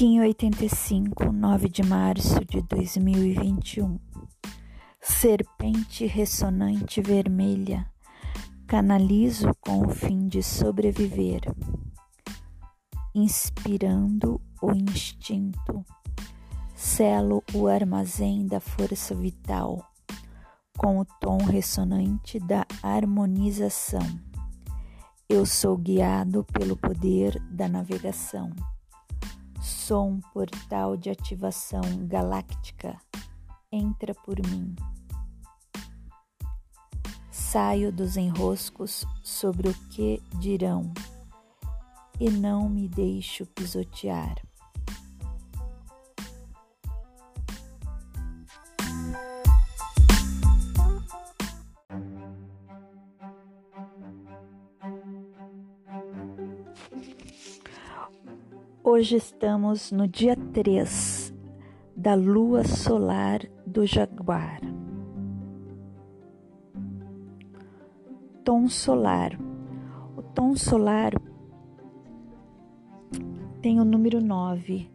Kim 85, 9 de março de 2021. Serpente ressonante vermelha, canalizo com o fim de sobreviver, inspirando o instinto, selo o armazém da força vital, com o tom ressonante da harmonização. Eu sou guiado pelo poder da navegação. Sou um portal de ativação galáctica. Entra por mim. Saio dos enroscos sobre o que dirão e não me deixo pisotear. Hoje estamos no dia 3 da lua solar do Jaguar. Tom solar. O tom solar tem o número 9.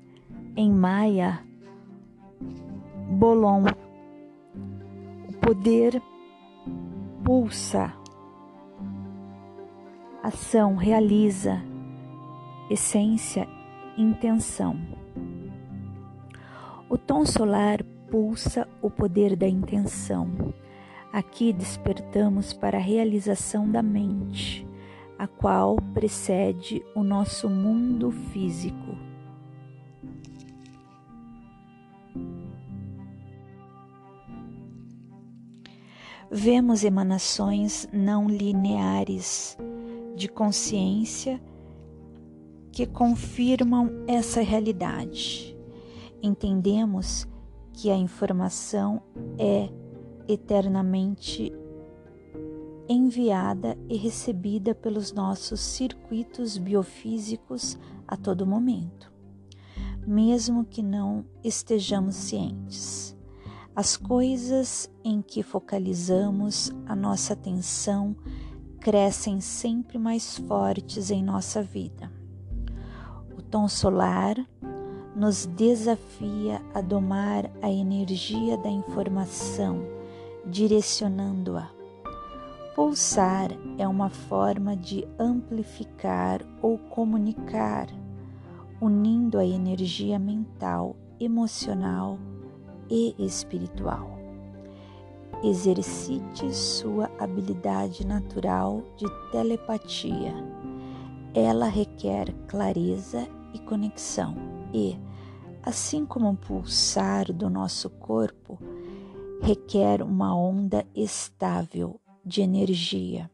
Em Maia, Bolon. O poder pulsa. Ação realiza. Essência intenção. O tom solar pulsa o poder da intenção. Aqui despertamos para a realização da mente, a qual precede o nosso mundo físico. Vemos emanações não lineares de consciência que confirmam essa realidade. Entendemos que a informação é eternamente enviada e recebida pelos nossos circuitos biofísicos a todo momento, mesmo que não estejamos cientes. As coisas em que focalizamos a nossa atenção crescem sempre mais fortes em nossa vida tom solar nos desafia a domar a energia da informação, direcionando-a. Pulsar é uma forma de amplificar ou comunicar, unindo a energia mental, emocional e espiritual. Exercite sua habilidade natural de telepatia. Ela requer clareza e conexão, e, assim como o pulsar do nosso corpo, requer uma onda estável de energia.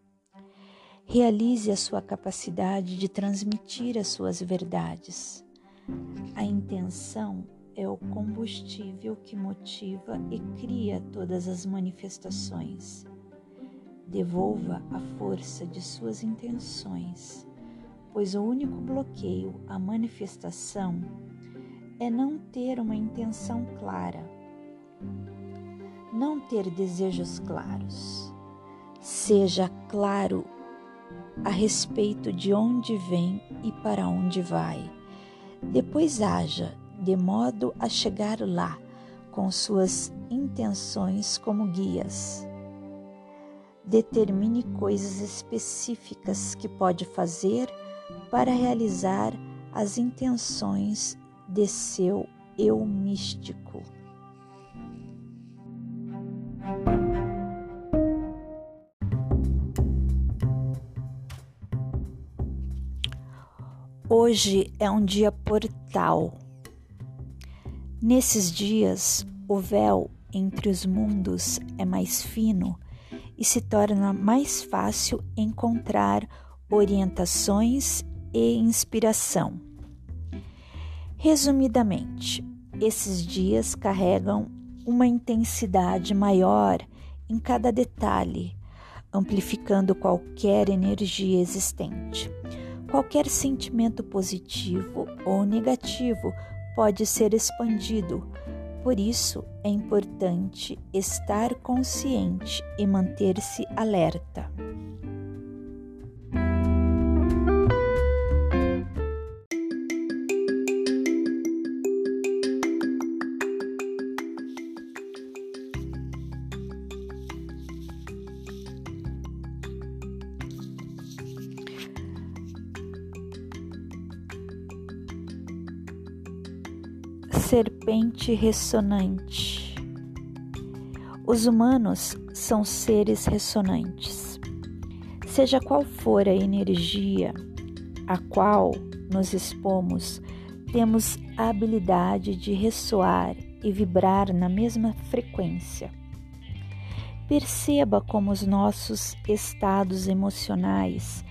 Realize a sua capacidade de transmitir as suas verdades. A intenção é o combustível que motiva e cria todas as manifestações. Devolva a força de suas intenções pois o único bloqueio à manifestação é não ter uma intenção clara, não ter desejos claros. Seja claro a respeito de onde vem e para onde vai. Depois haja de modo a chegar lá com suas intenções como guias. Determine coisas específicas que pode fazer para realizar as intenções de seu eu místico. Hoje é um dia portal. Nesses dias, o véu entre os mundos é mais fino e se torna mais fácil encontrar orientações e inspiração. Resumidamente, esses dias carregam uma intensidade maior em cada detalhe, amplificando qualquer energia existente. Qualquer sentimento positivo ou negativo pode ser expandido. Por isso, é importante estar consciente e manter-se alerta. Serpente ressonante. Os humanos são seres ressonantes. Seja qual for a energia a qual nos expomos, temos a habilidade de ressoar e vibrar na mesma frequência. Perceba como os nossos estados emocionais,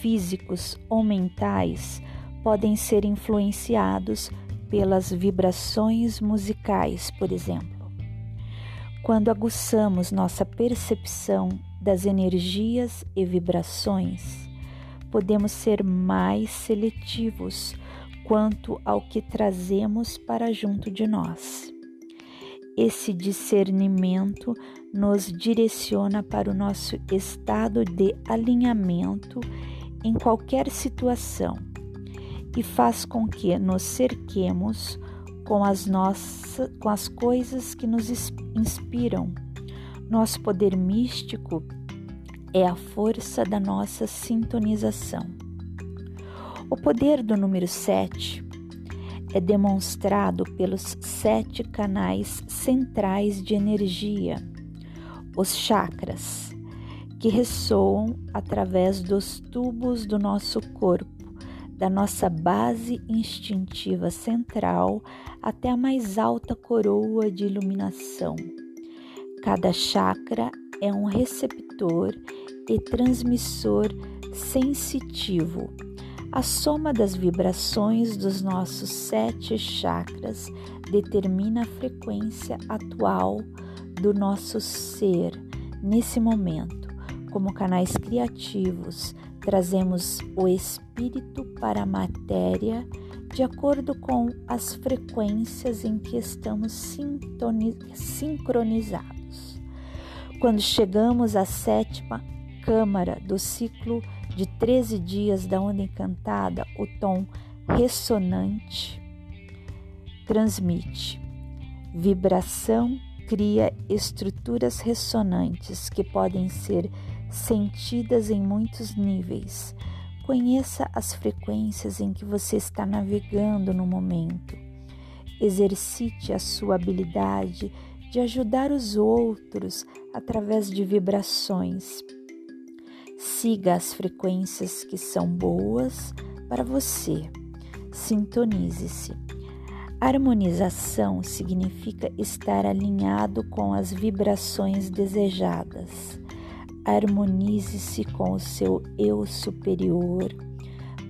físicos ou mentais podem ser influenciados pelas vibrações musicais, por exemplo. Quando aguçamos nossa percepção das energias e vibrações, podemos ser mais seletivos quanto ao que trazemos para junto de nós. Esse discernimento nos direciona para o nosso estado de alinhamento em qualquer situação e faz com que nos cerquemos com as nossas com as coisas que nos inspiram. Nosso poder místico é a força da nossa sintonização. O poder do número 7 é demonstrado pelos sete canais centrais de energia, os chakras, que ressoam através dos tubos do nosso corpo, da nossa base instintiva central até a mais alta coroa de iluminação. Cada chakra é um receptor e transmissor sensitivo a soma das vibrações dos nossos sete chakras determina a frequência atual do nosso ser nesse momento. Como canais criativos, trazemos o espírito para a matéria de acordo com as frequências em que estamos sincronizados. Quando chegamos à sétima câmara do ciclo de 13 dias da onda encantada, o tom ressonante transmite. Vibração cria estruturas ressonantes que podem ser sentidas em muitos níveis. Conheça as frequências em que você está navegando no momento. Exercite a sua habilidade de ajudar os outros através de vibrações Siga as frequências que são boas para você. Sintonize-se. Harmonização significa estar alinhado com as vibrações desejadas. Harmonize-se com o seu eu superior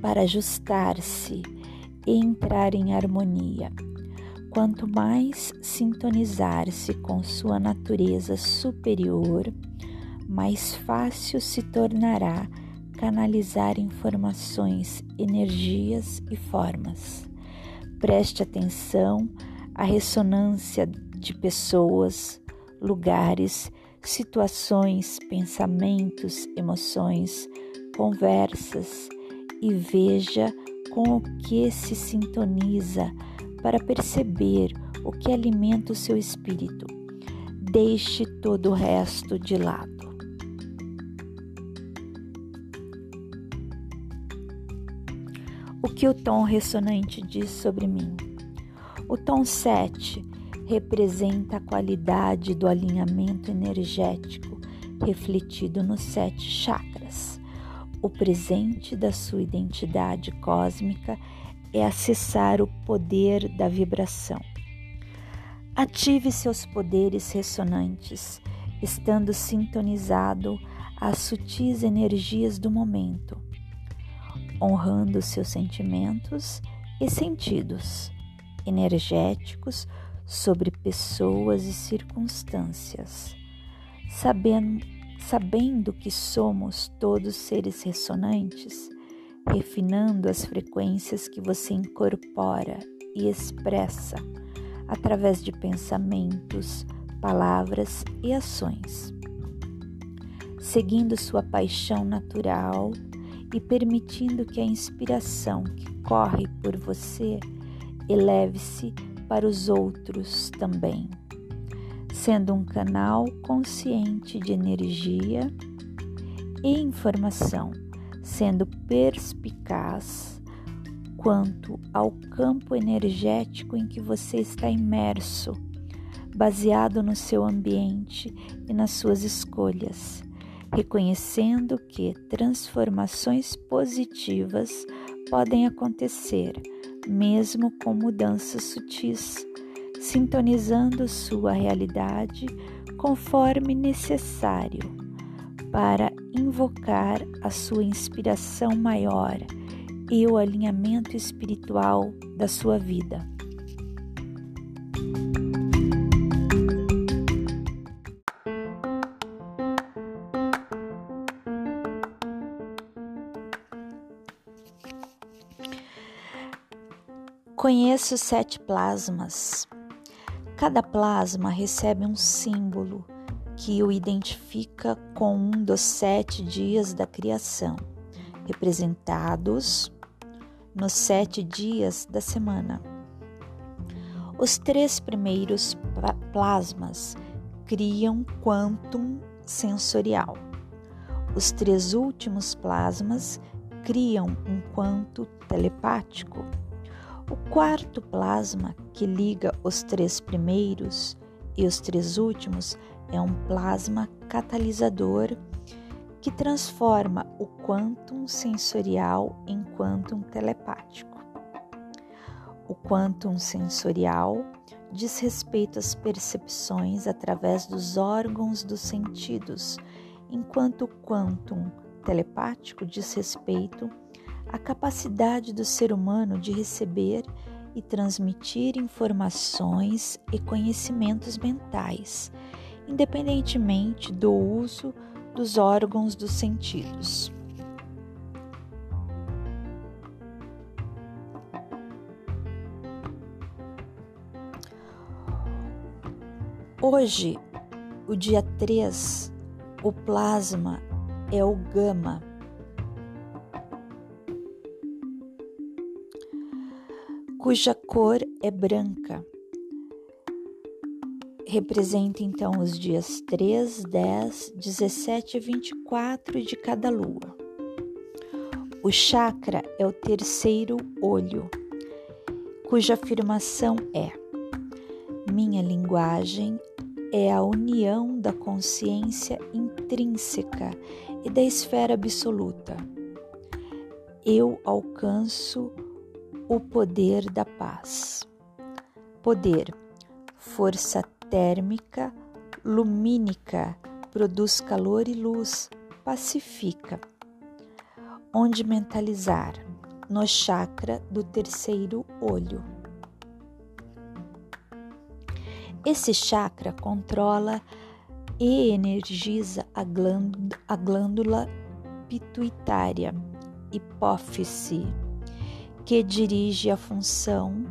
para ajustar-se e entrar em harmonia. Quanto mais sintonizar-se com sua natureza superior, mais fácil se tornará canalizar informações, energias e formas. Preste atenção à ressonância de pessoas, lugares, situações, pensamentos, emoções, conversas e veja com o que se sintoniza para perceber o que alimenta o seu espírito. Deixe todo o resto de lado. O que o tom ressonante diz sobre mim? O tom 7 representa a qualidade do alinhamento energético refletido nos sete chakras. O presente da sua identidade cósmica é acessar o poder da vibração. Ative seus poderes ressonantes, estando sintonizado às sutis energias do momento honrando seus sentimentos e sentidos energéticos sobre pessoas e circunstâncias, sabendo, sabendo que somos todos seres ressonantes, refinando as frequências que você incorpora e expressa através de pensamentos, palavras e ações. Seguindo sua paixão natural e permitindo que a inspiração que corre por você eleve-se para os outros também, sendo um canal consciente de energia e informação, sendo perspicaz quanto ao campo energético em que você está imerso, baseado no seu ambiente e nas suas escolhas, reconhecendo que transformações positivas podem acontecer, mesmo com mudanças sutis, sintonizando sua realidade conforme necessário para invocar a sua inspiração maior e o alinhamento espiritual da sua vida. Conheço sete plasmas. Cada plasma recebe um símbolo que o identifica com um dos sete dias da criação, representados nos sete dias da semana. Os três primeiros plasmas criam quantum sensorial. Os três últimos plasmas criam um quanto telepático. O quarto plasma, que liga os três primeiros e os três últimos, é um plasma catalisador que transforma o quantum sensorial em quantum telepático. O quantum sensorial diz respeito às percepções através dos órgãos dos sentidos, enquanto o quantum telepático diz respeito à capacidade do ser humano de receber e transmitir informações e conhecimentos mentais, independentemente do uso dos órgãos dos sentidos. Hoje, o dia 3, o plasma é o gama. Cuja cor é branca representa então os dias 3, 10, 17 e 24 de cada lua. O chakra é o terceiro olho, cuja afirmação é: Minha linguagem é a união da consciência intrínseca e da esfera absoluta. Eu alcanço o poder da paz. Poder, força térmica, lumínica, produz calor e luz, pacifica. Onde mentalizar? No chakra do terceiro olho. Esse chakra controla e energiza a glândula, a glândula pituitária, hipófise, que dirige a função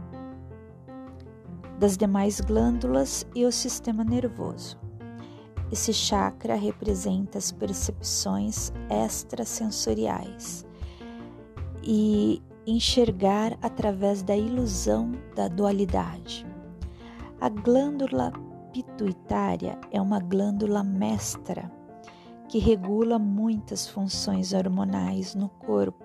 das demais glândulas e o sistema nervoso. Esse chakra representa as percepções extrasensoriais e enxergar através da ilusão da dualidade. A glândula pituitária é uma glândula mestra que regula muitas funções hormonais no corpo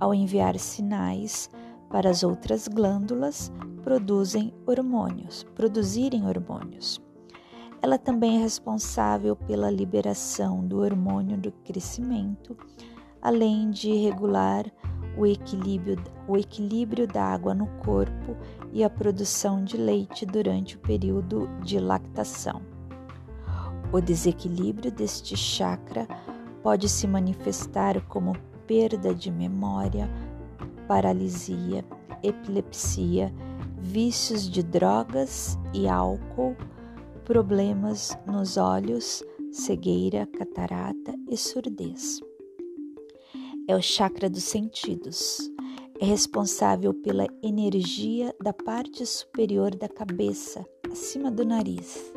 ao enviar sinais para as outras glândulas produzem hormônios, produzirem hormônios. Ela também é responsável pela liberação do hormônio do crescimento, além de regular o equilíbrio, o equilíbrio da água no corpo e a produção de leite durante o período de lactação. O desequilíbrio deste chakra pode se manifestar como perda de memória, paralisia, epilepsia, vícios de drogas e álcool, problemas nos olhos, cegueira, catarata e surdez. É o chakra dos sentidos. É responsável pela energia da parte superior da cabeça, acima do nariz,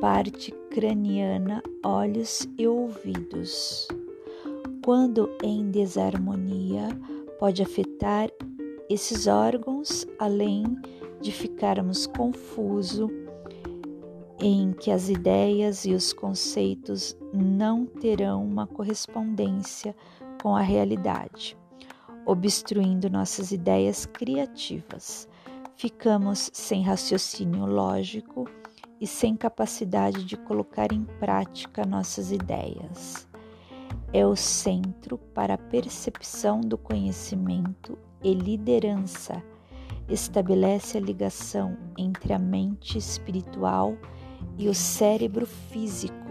parte craniana, olhos e ouvidos. Quando em desarmonia, pode afetar esses órgãos, além de ficarmos confusos em que as ideias e os conceitos não terão uma correspondência com a realidade. obstruindo nossas ideias criativas. Ficamos sem raciocínio lógico e sem capacidade de colocar em prática nossas ideias. É o centro para a percepção do conhecimento e liderança. Estabelece a ligação entre a mente espiritual e o cérebro físico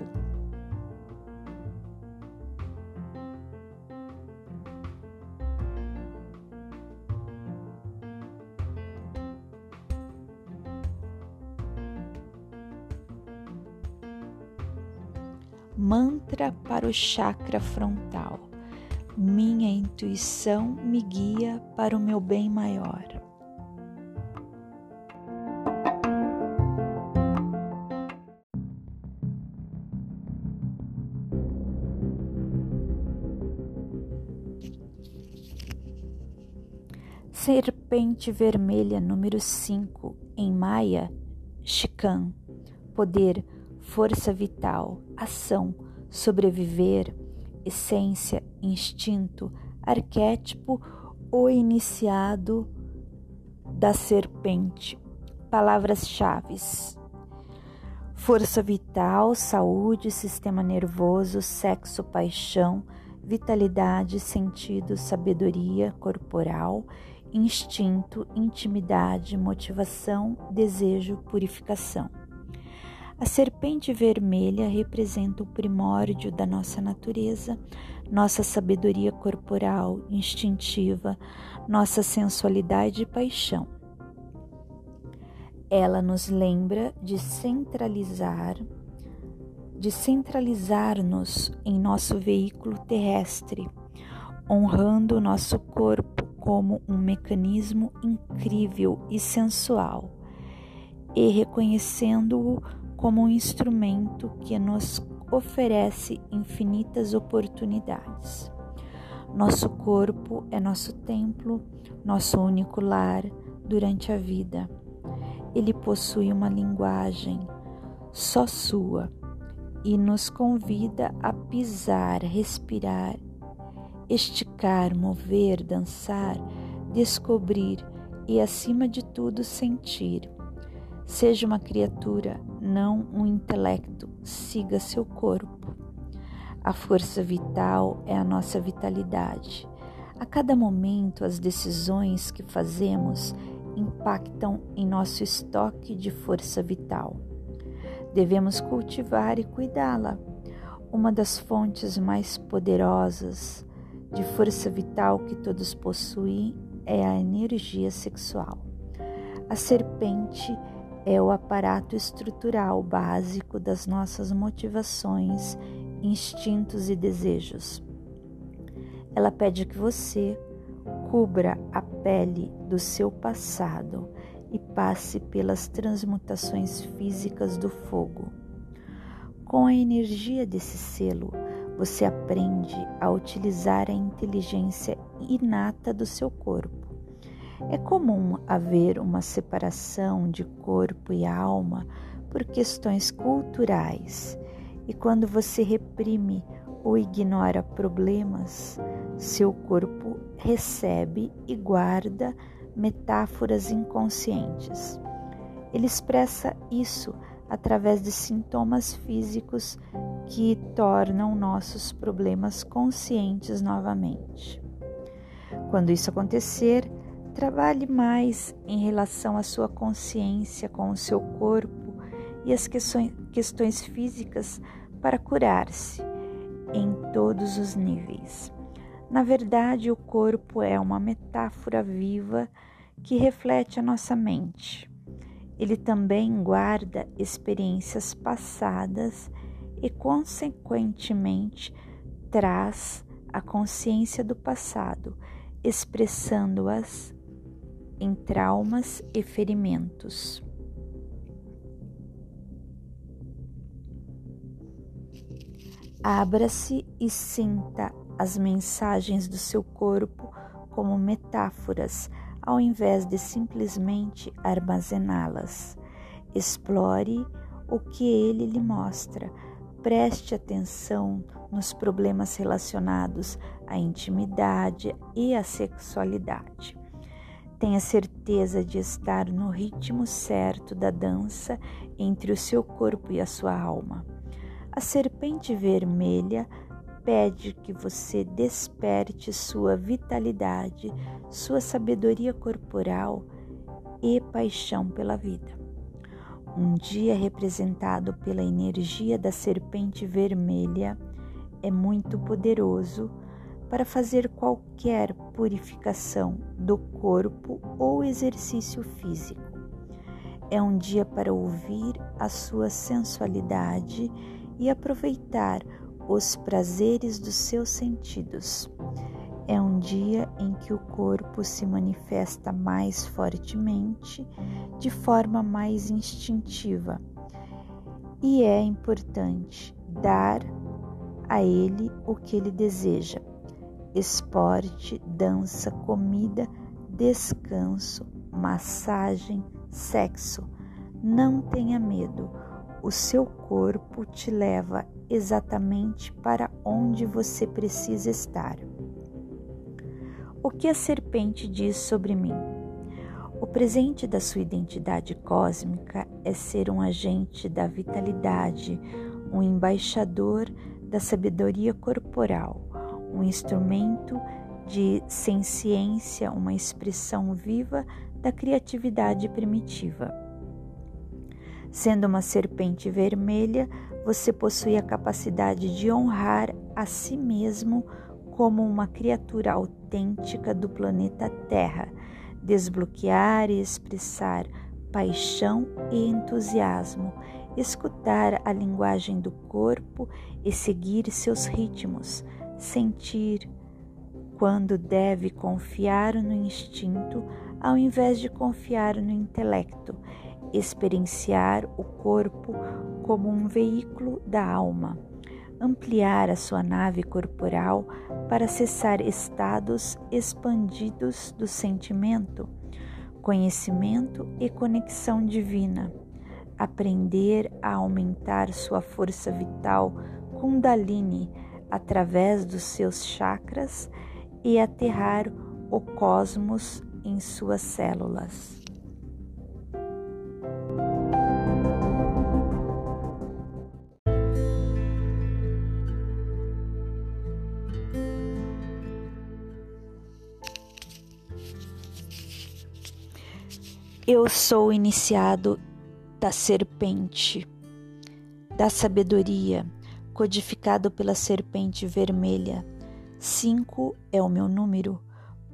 para o chakra frontal. Minha intuição me guia para o meu bem maior. Serpente Vermelha número 5 em Maia, Chican. Poder força vital, ação, sobreviver, essência, instinto, arquétipo ou iniciado da serpente. Palavras-chave: força vital, saúde, sistema nervoso, sexo, paixão, vitalidade, sentido, sabedoria corporal, instinto, intimidade, motivação, desejo, purificação. A serpente vermelha representa o primórdio da nossa natureza, nossa sabedoria corporal, instintiva, nossa sensualidade e paixão. Ela nos lembra de centralizar, de centralizar-nos em nosso veículo terrestre, honrando o nosso corpo como um mecanismo incrível e sensual e reconhecendo-o como um instrumento que nos oferece infinitas oportunidades. Nosso corpo é nosso templo, nosso único lar durante a vida. Ele possui uma linguagem só sua e nos convida a pisar, respirar, esticar, mover, dançar, descobrir e, acima de tudo, sentir. Seja uma criatura, não um intelecto, siga seu corpo. A força vital é a nossa vitalidade. A cada momento, as decisões que fazemos impactam em nosso estoque de força vital. Devemos cultivar e cuidá-la. Uma das fontes mais poderosas de força vital que todos possuem é a energia sexual. A serpente é o aparato estrutural básico das nossas motivações, instintos e desejos. Ela pede que você cubra a pele do seu passado e passe pelas transmutações físicas do fogo. Com a energia desse selo, você aprende a utilizar a inteligência inata do seu corpo é comum haver uma separação de corpo e alma por questões culturais, e quando você reprime ou ignora problemas, seu corpo recebe e guarda metáforas inconscientes. Ele expressa isso através de sintomas físicos que tornam nossos problemas conscientes novamente. Quando isso acontecer, Trabalhe mais em relação à sua consciência com o seu corpo e as questões físicas para curar-se em todos os níveis. Na verdade, o corpo é uma metáfora viva que reflete a nossa mente. Ele também guarda experiências passadas e, consequentemente, traz a consciência do passado, expressando-as em traumas e ferimentos. Abra-se e sinta as mensagens do seu corpo como metáforas, ao invés de simplesmente armazená-las. Explore o que ele lhe mostra. preste atenção nos problemas relacionados à intimidade e à sexualidade. Tenha certeza de estar no ritmo certo da dança entre o seu corpo e a sua alma. A serpente vermelha pede que você desperte sua vitalidade, sua sabedoria corporal e paixão pela vida. Um dia representado pela energia da serpente vermelha é muito poderoso para fazer qualquer purificação do corpo ou exercício físico. É um dia para ouvir a sua sensualidade e aproveitar os prazeres dos seus sentidos. É um dia em que o corpo se manifesta mais fortemente, de forma mais instintiva, e é importante dar a ele o que ele deseja: esporte, dança, comida, descanso, massagem, sexo. Não tenha medo, o seu corpo te leva exatamente para onde você precisa estar. O que a serpente diz sobre mim? O presente da sua identidade cósmica é ser um agente da vitalidade, um embaixador da sabedoria corporal, um instrumento de ciência, uma expressão viva da criatividade primitiva. Sendo uma serpente vermelha, você possui a capacidade de honrar a si mesmo como uma criatura autêntica do planeta Terra, desbloquear e expressar paixão e entusiasmo, escutar a linguagem do corpo e seguir seus ritmos, sentir quando deve confiar no instinto ao invés de confiar no intelecto experienciar o corpo como um veículo da alma, ampliar a sua nave corporal para acessar estados expandidos do sentimento, conhecimento e conexão divina, aprender a aumentar sua força vital Kundalini através dos seus chakras e aterrar o cosmos em suas células. Eu sou iniciado da serpente, da sabedoria, codificado pela serpente vermelha. Cinco é o meu número,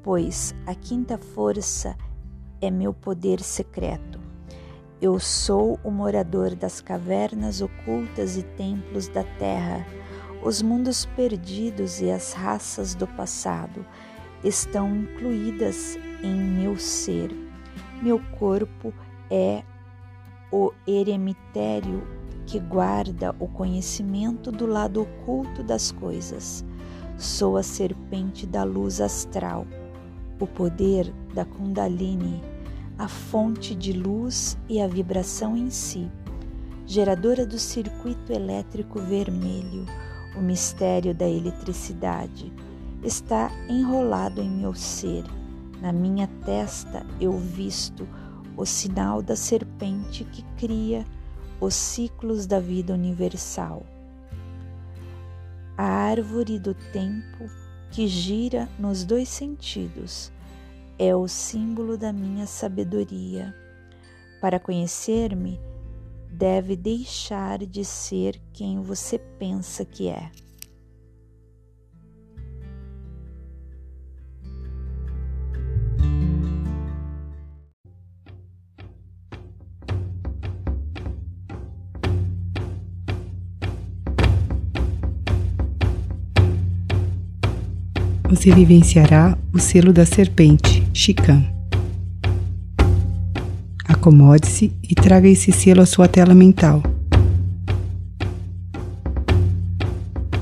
pois a quinta força é meu poder secreto. Eu sou o morador das cavernas ocultas e templos da terra. Os mundos perdidos e as raças do passado estão incluídas em meu ser meu corpo é o eremitério que guarda o conhecimento do lado oculto das coisas. Sou a serpente da luz astral, o poder da Kundalini, a fonte de luz e a vibração em si, geradora do circuito elétrico vermelho, o mistério da eletricidade, está enrolado em meu ser na minha testa eu visto o sinal da serpente que cria os ciclos da vida universal. A árvore do tempo que gira nos dois sentidos é o símbolo da minha sabedoria. Para conhecer-me, deve deixar de ser quem você pensa que é. Você vivenciará o selo da serpente, Chican. Acomode-se e traga esse selo à sua tela mental.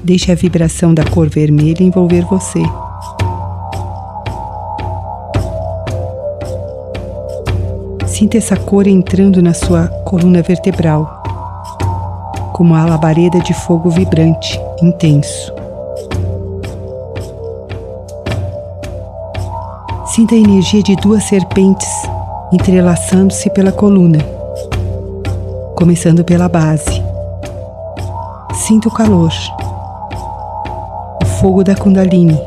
Deixe a vibração da cor vermelha envolver você. Sinta essa cor entrando na sua coluna vertebral, como uma labareda de fogo vibrante, intenso. Sinta a energia de duas serpentes entrelaçando-se pela coluna, começando pela base. Sinta o calor, o fogo da Kundalini,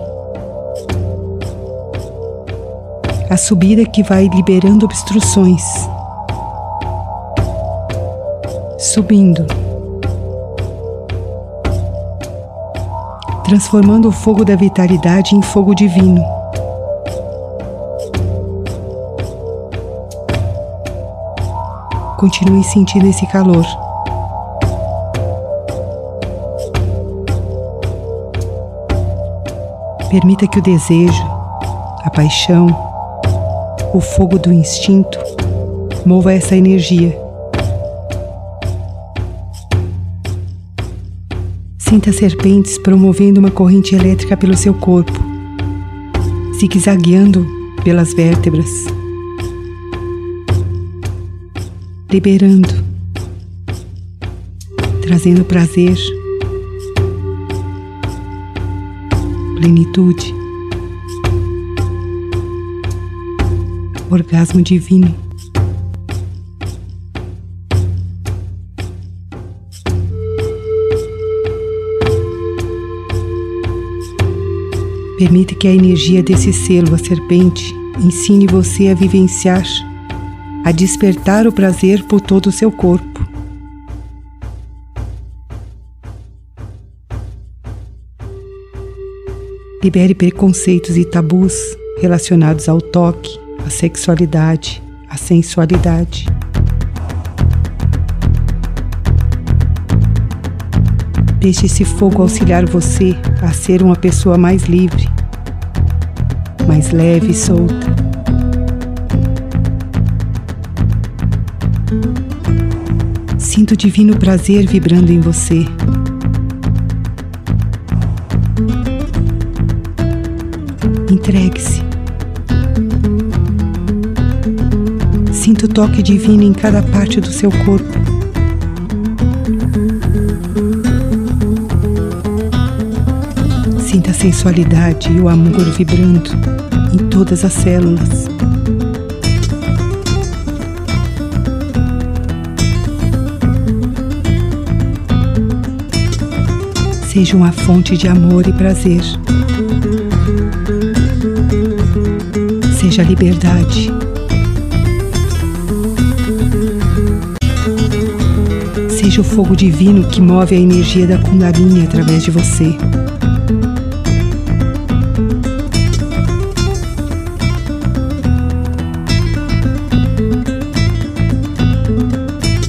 a subida que vai liberando obstruções, subindo, transformando o fogo da vitalidade em fogo divino. Continue sentindo esse calor. Permita que o desejo, a paixão, o fogo do instinto mova essa energia. Sinta serpentes promovendo uma corrente elétrica pelo seu corpo, zigue-zagueando pelas vértebras liberando, trazendo prazer, plenitude, orgasmo divino. Permite que a energia desse selo, a serpente, ensine você a vivenciar a despertar o prazer por todo o seu corpo. Libere preconceitos e tabus relacionados ao toque, à sexualidade, à sensualidade. Deixe esse fogo auxiliar você a ser uma pessoa mais livre, mais leve e solta. Sinta o divino prazer vibrando em você. Entregue-se. Sinta o toque divino em cada parte do seu corpo. Sinta a sensualidade e o amor vibrando em todas as células. Seja uma fonte de amor e prazer. Seja liberdade. Seja o fogo divino que move a energia da Kundalini através de você.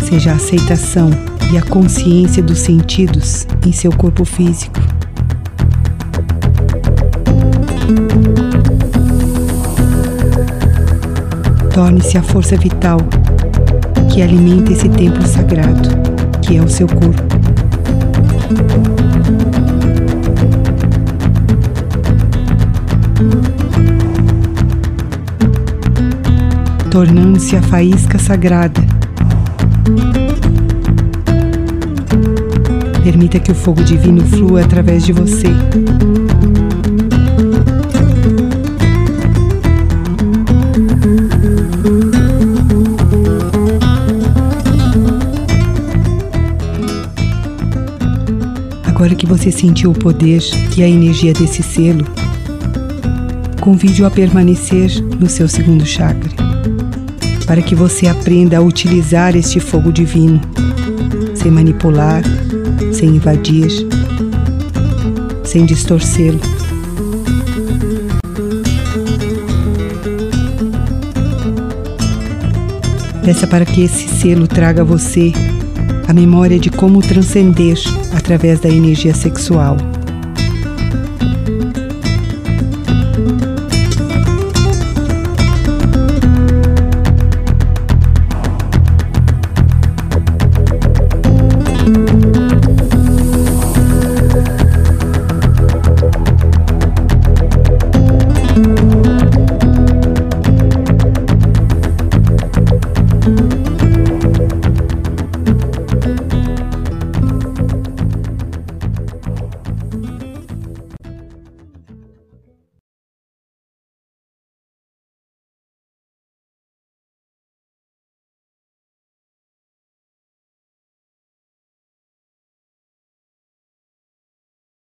Seja a aceitação e a consciência dos sentidos em seu corpo físico. Torne-se a força vital que alimenta esse templo sagrado, que é o seu corpo. Tornando-se a faísca sagrada Permita que o fogo divino flua através de você. Agora que você sentiu o poder e a energia desse selo, convide-o a permanecer no seu segundo chakra, para que você aprenda a utilizar este fogo divino, sem manipular sem invadir, sem distorcê-lo. Peça para que esse selo traga a você a memória de como transcender através da energia sexual.